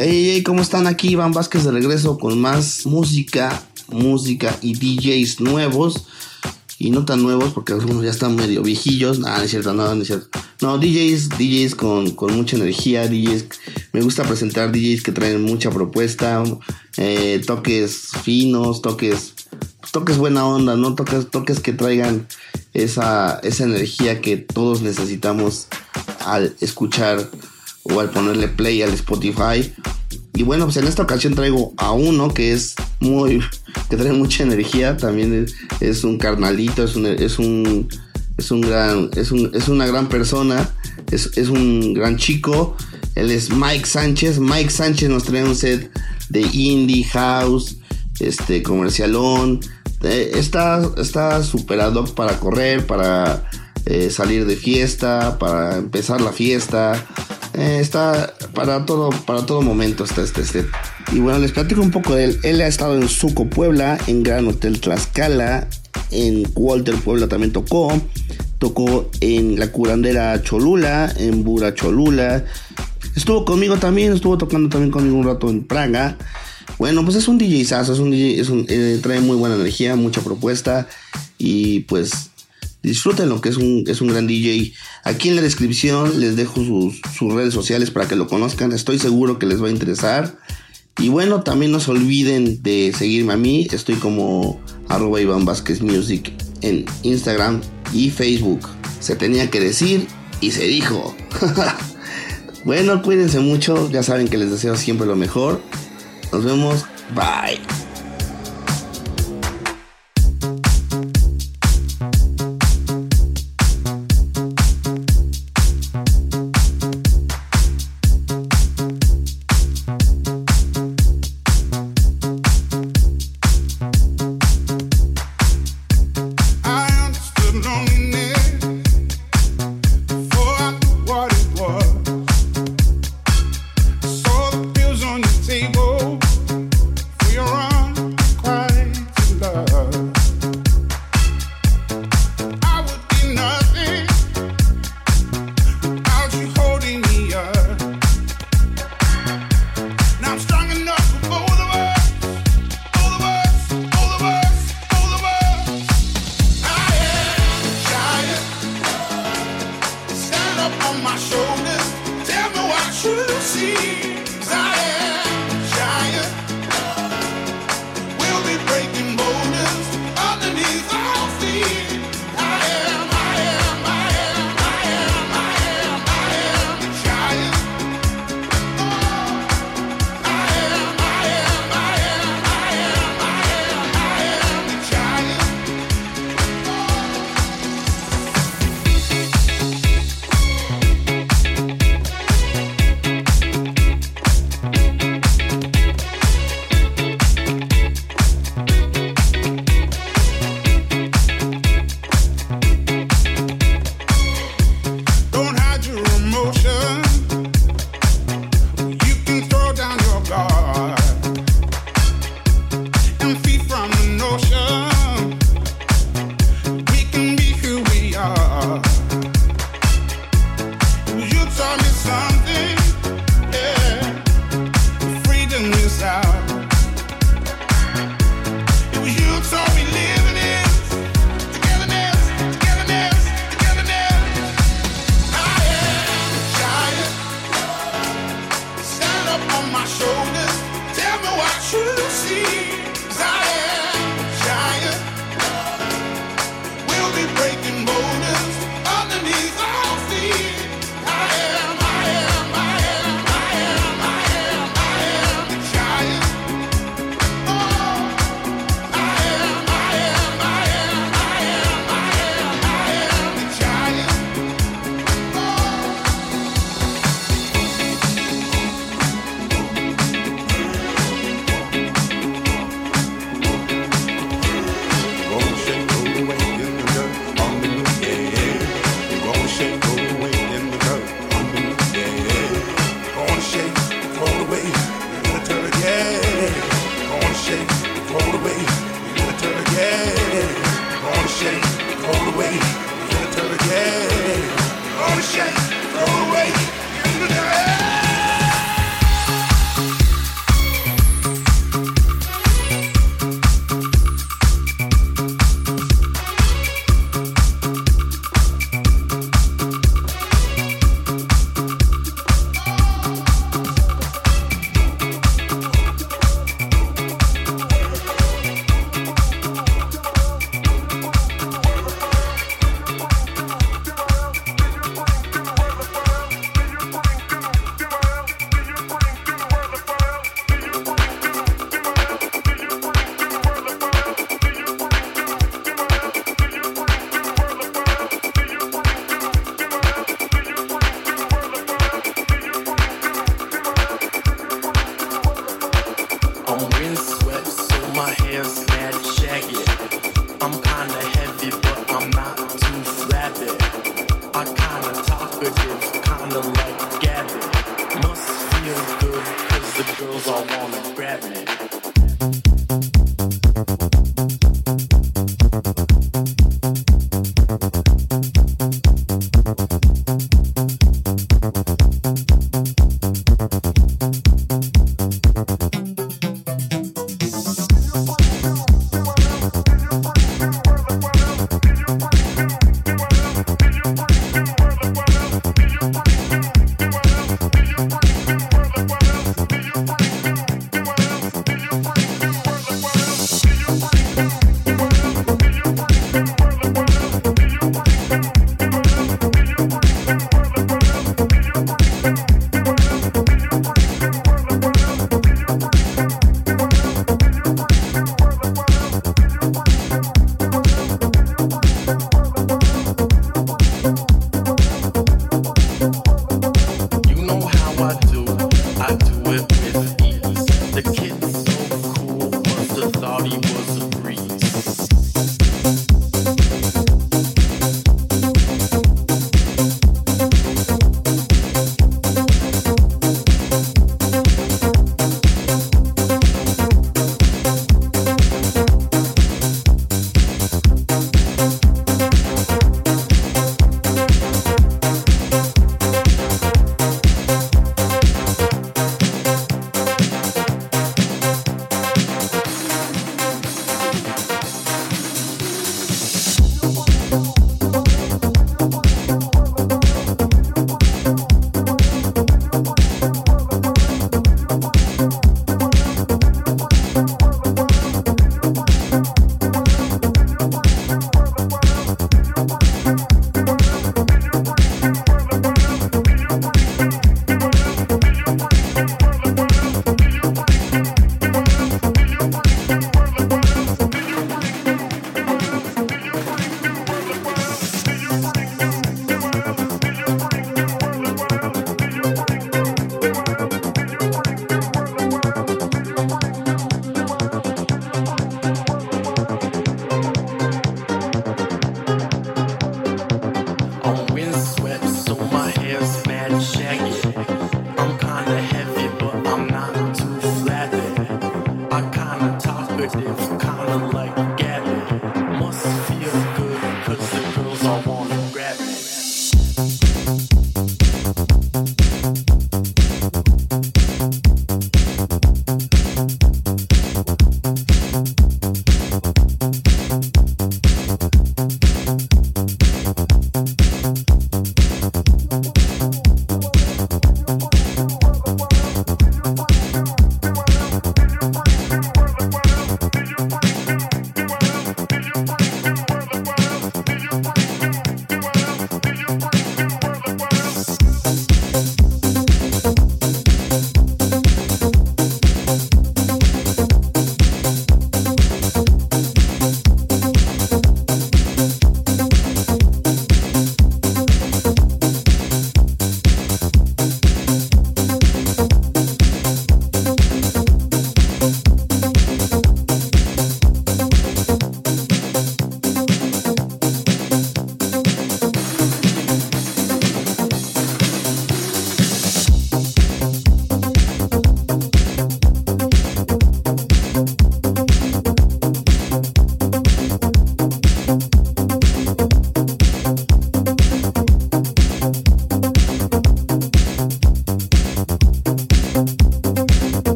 Hey, hey, ¿cómo están? Aquí Iván Vázquez de regreso con más música, música y DJs nuevos. Y no tan nuevos porque algunos ya están medio viejillos. Nada, no es cierto, no, no es cierto. No, DJs, DJs con, con mucha energía, DJs. Me gusta presentar DJs que traen mucha propuesta, eh, toques finos, toques, toques buena onda, ¿no? Toques, toques que traigan esa, esa energía que todos necesitamos al escuchar o al ponerle play al Spotify. Y bueno, pues en esta ocasión traigo a uno que es muy, que trae mucha energía, también es, un carnalito, es un, es un, es un gran, es, un, es una gran persona, es, es, un gran chico, él es Mike Sánchez, Mike Sánchez nos trae un set de indie, house, este, comercialón, eh, está, está super ad hoc para correr, para eh, salir de fiesta, para empezar la fiesta, eh, está para todo, para todo momento está este set. Y bueno, les platico un poco de él. Él ha estado en Suco Puebla, en Gran Hotel Tlaxcala, en Walter Puebla también tocó. Tocó en la curandera Cholula, en Bura Cholula. Estuvo conmigo también, estuvo tocando también conmigo un rato en Praga. Bueno, pues es un DJ es un es un, eh, trae muy buena energía, mucha propuesta. Y pues disfruten lo que es un, es un gran DJ. Aquí en la descripción les dejo sus, sus, redes sociales para que lo conozcan. Estoy seguro que les va a interesar. Y bueno, también no se olviden de seguirme a mí. Estoy como arroba Iván Vázquez Music en Instagram y Facebook. Se tenía que decir y se dijo. bueno, cuídense mucho. Ya saben que les deseo siempre lo mejor. Nos vemos. Bye.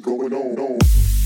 got it going on. on.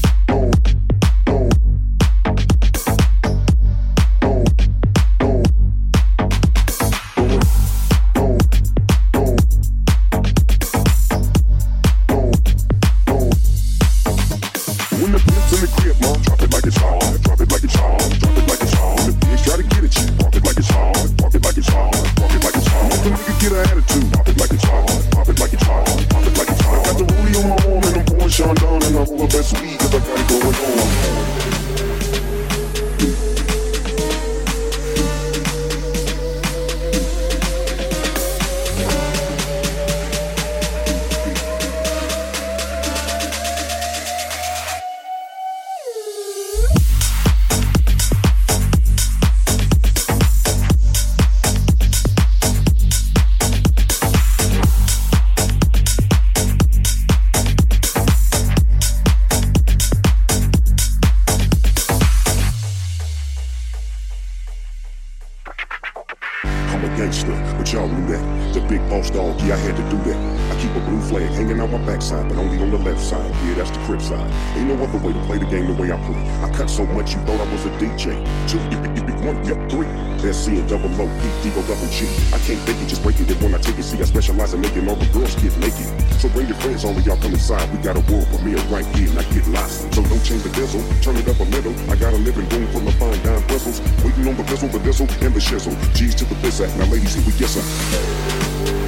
so much you thought I was a DJ. Two, you you be one, yep, three. S C and double O, E D O double G. I can't fake it, just break it. And when I take it, see, I specialize in making all the girls get naked. So bring your friends, all of y'all come inside. We got a world premiere right here, and I get lost. So don't change the diesel, turn it up a little. I got a living room full of fine dime bristles. Waiting on the vessel, the diesel, and the shizzle. G's to the bizzat. Now, ladies, here we get some.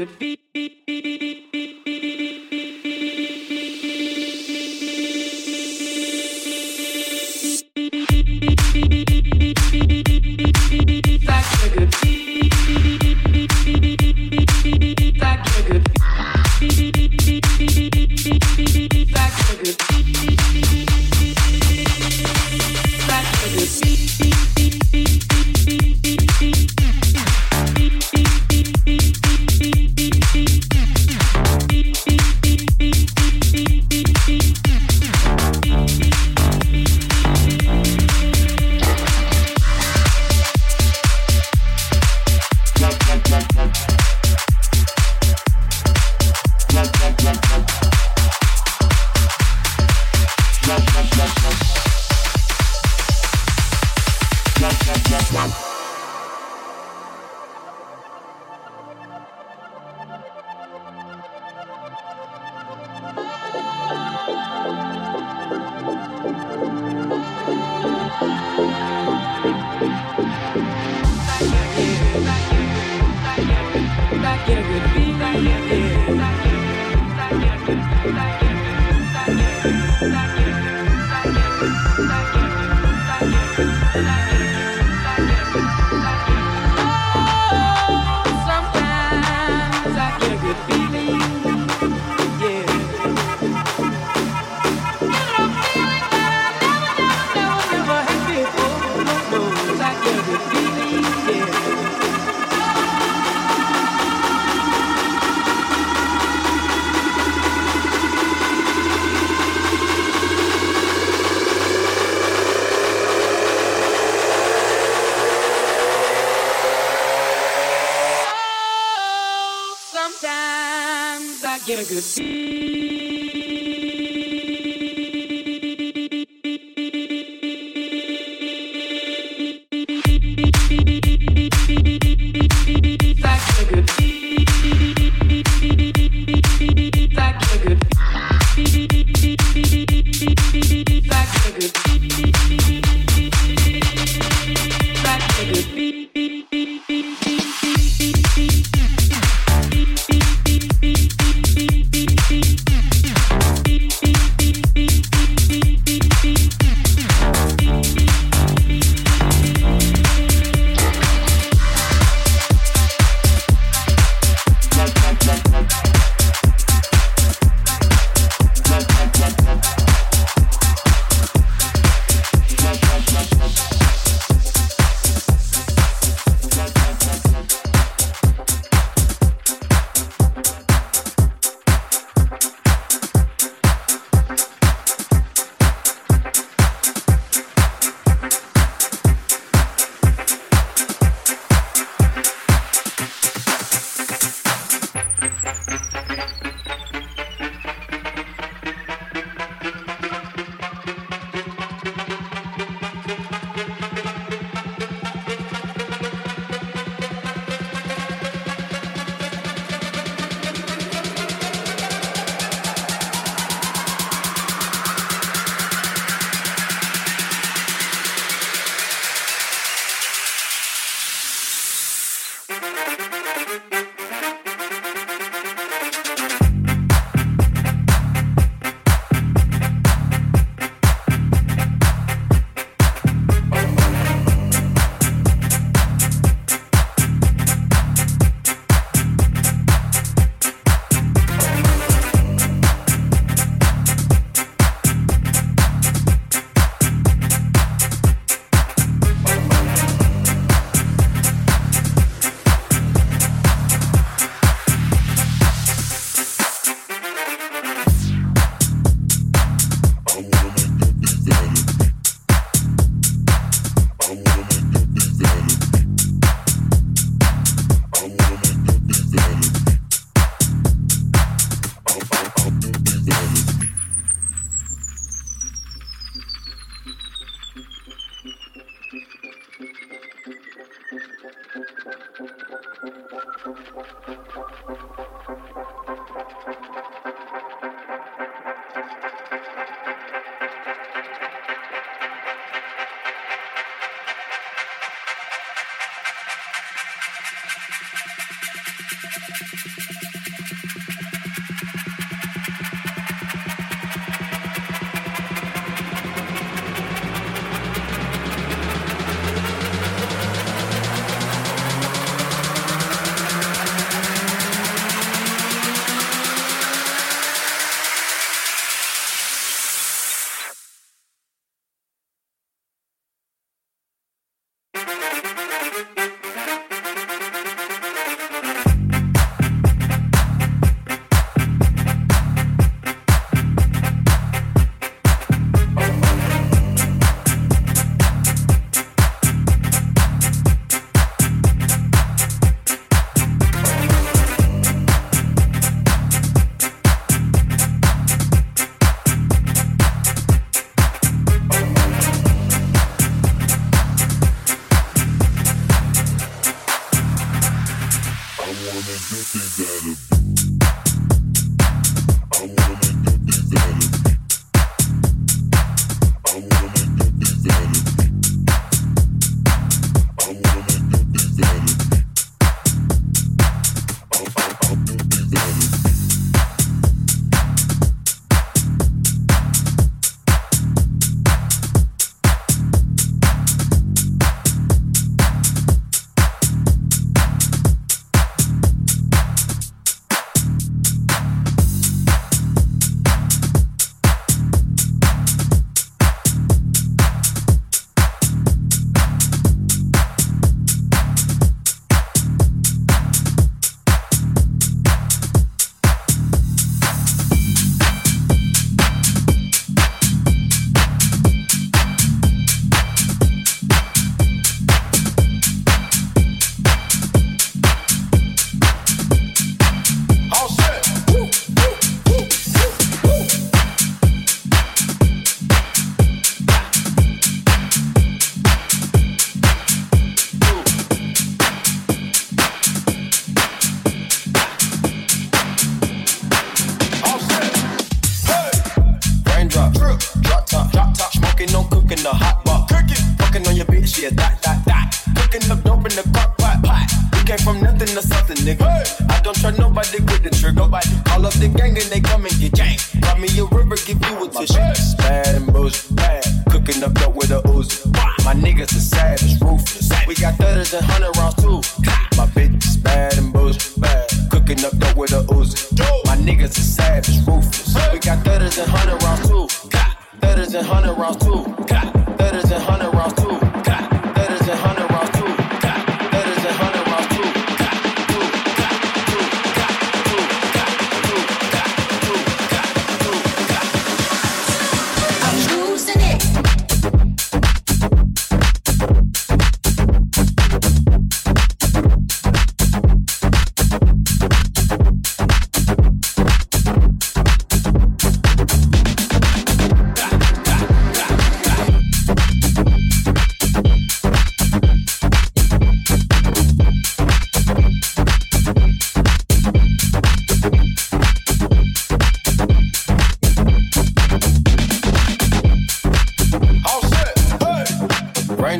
Good be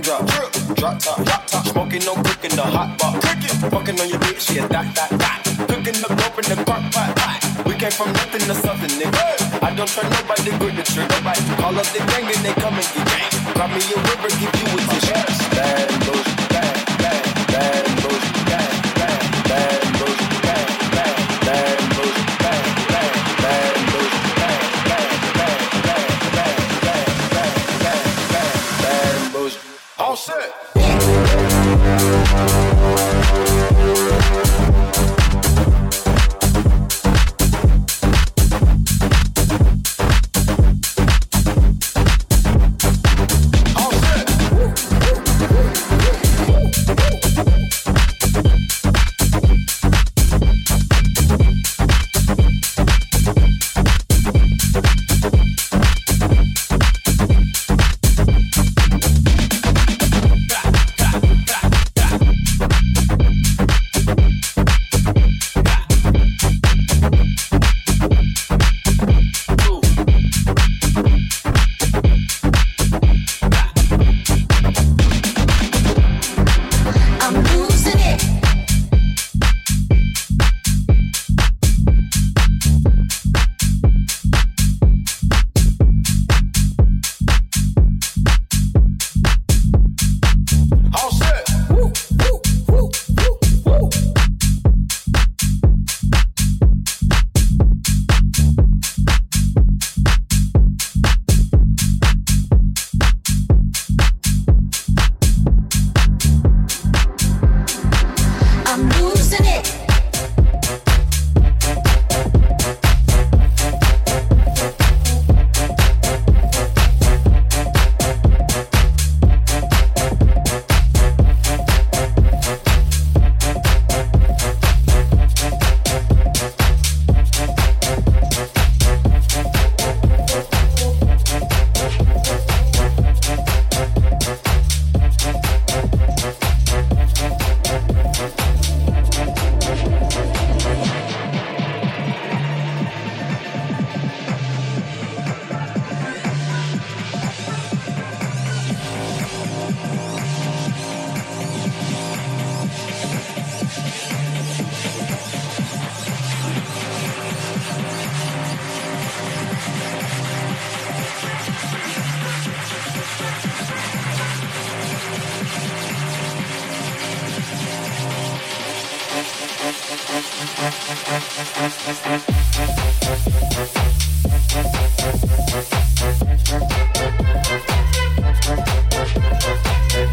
drop. Drop top, drop top. Smoking, no cooking, the hot pot. Fucking on your bitch, yeah, that, that, that. Cooking the dope in the crock pot, pot. We came from nothing to something, nigga. I don't trust nobody, good to trick nobody. Call up the gang and they come and get gang. Grab me a river, give you a t-shirt. Bad, bad, bad, bad, bad, bad. Thank you.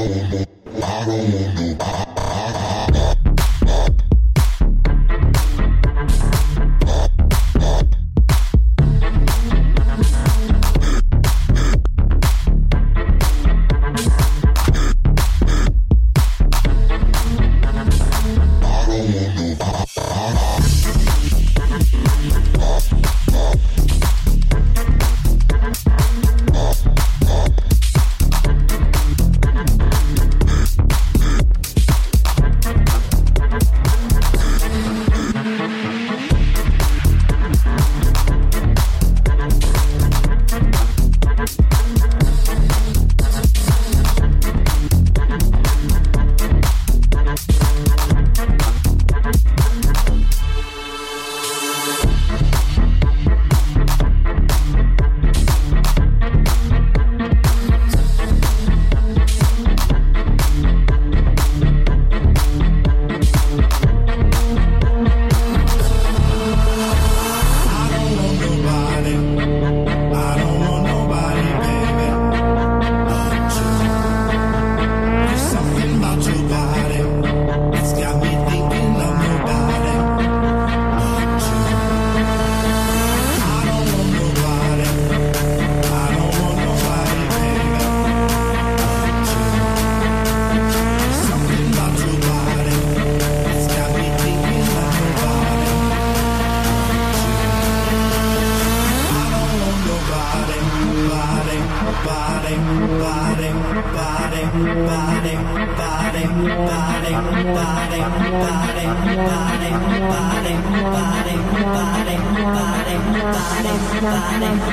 Paramundo, Paramundo, Paramundo.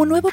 Como nuevo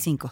45